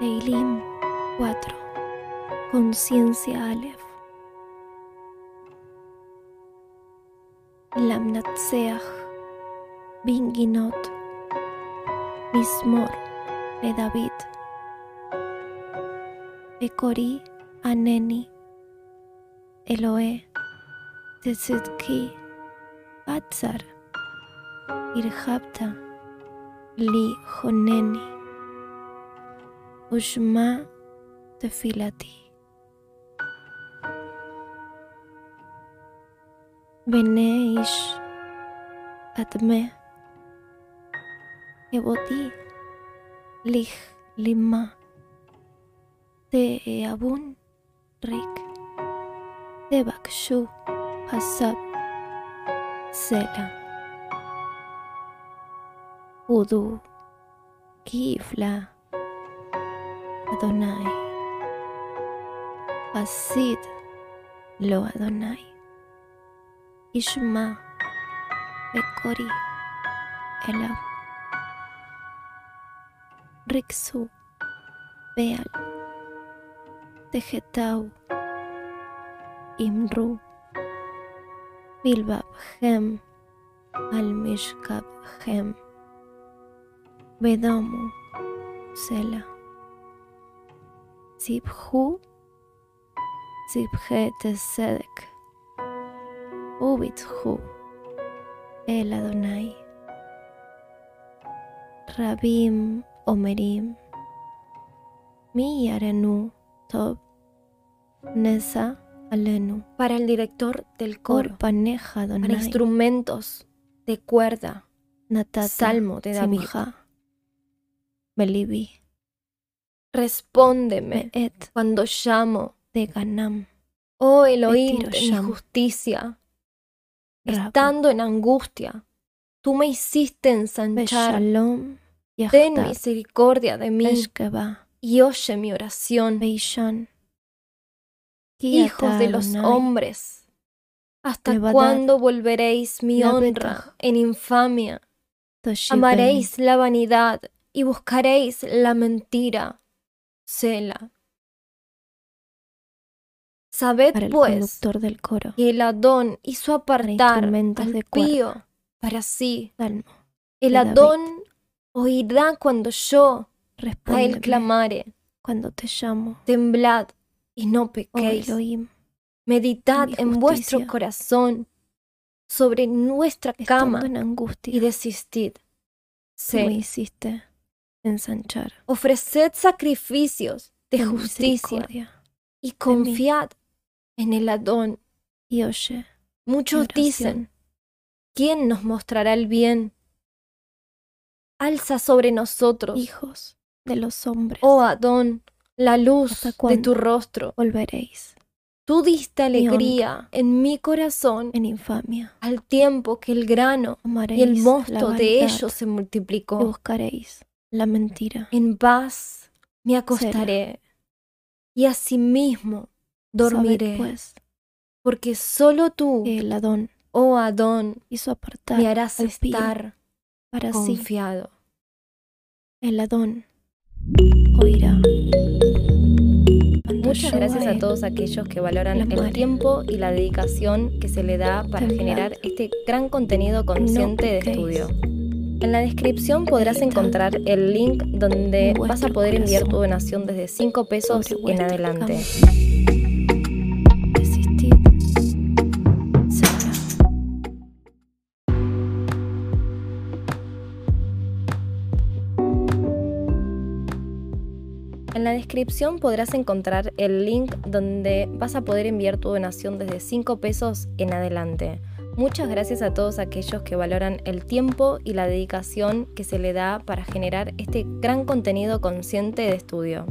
Teilim 4. Conciencia Aleph. Lamnatseach. Binginot. Mismor de David. Ekori Aneni. Eloe. Tetzitki. Batzar. Irhapta. Li Honeni. ושמה תפילתי. בני איש אדמה, עבודי לכלימה, תאבון ריק, תבקשו הסב סלע. ודו כיפלה Adonai. Hasid Lo Adonai. Ishma Bekori Elam. Riksu Beal. Tejetau Imru. Bilbab Hem Al-Mishkab Hem Bedomu Sela Zibhu Zibhe Tesedek Ubithu El Adonai Rabim Omerim Mi Arenu Tob Nesa Alenu. Para el director del coro, Paneja para Adonai instrumentos de cuerda, Natata Salmo de David. Simcha. Belibi respóndeme cuando llamo, de Ganam. Oh Elohim de mi justicia, estando en angustia, tú me hiciste ensanchar, ten misericordia de mí y oye mi oración, hijos de los hombres. ¿Hasta cuándo volveréis mi honra en infamia? Amaréis la vanidad y buscaréis la mentira. Sela. Sabed para el pues conductor del coro que el Adón hizo apartar instrumentos al de pío para sí. Salmo El David. Adón oirá cuando yo a respóndeme él clamare. cuando te llamo Temblad y no oh pequéis. Elohim Meditad mi en vuestro corazón sobre nuestra estando cama en angustia y desistid. me Sela. hiciste ensanchar Ofreced sacrificios de justicia y confiad en el Adón. y oye Muchos dicen, ¿quién nos mostrará el bien? Alza sobre nosotros, hijos de los hombres oh Adón, la luz ¿Hasta de tu rostro. volveréis Tú diste Mi alegría en mi corazón en infamia al tiempo que el grano amaréis y el mosto de ellos se y multiplicó. buscaréis la mentira. En paz me acostaré y asimismo dormiré, pues porque solo tú, el Adón oh Adón, hizo apartar me harás estar para sí. confiado. el Adón oirá. Muchas gracias a todos aquellos que valoran el tiempo y la dedicación que se le da para generar este gran contenido consciente de estudio. En la descripción podrás encontrar el link donde vas a poder enviar tu donación desde 5 pesos en adelante. En la descripción podrás encontrar el link donde vas a poder enviar tu donación desde 5 pesos en adelante. Muchas gracias a todos aquellos que valoran el tiempo y la dedicación que se le da para generar este gran contenido consciente de estudio.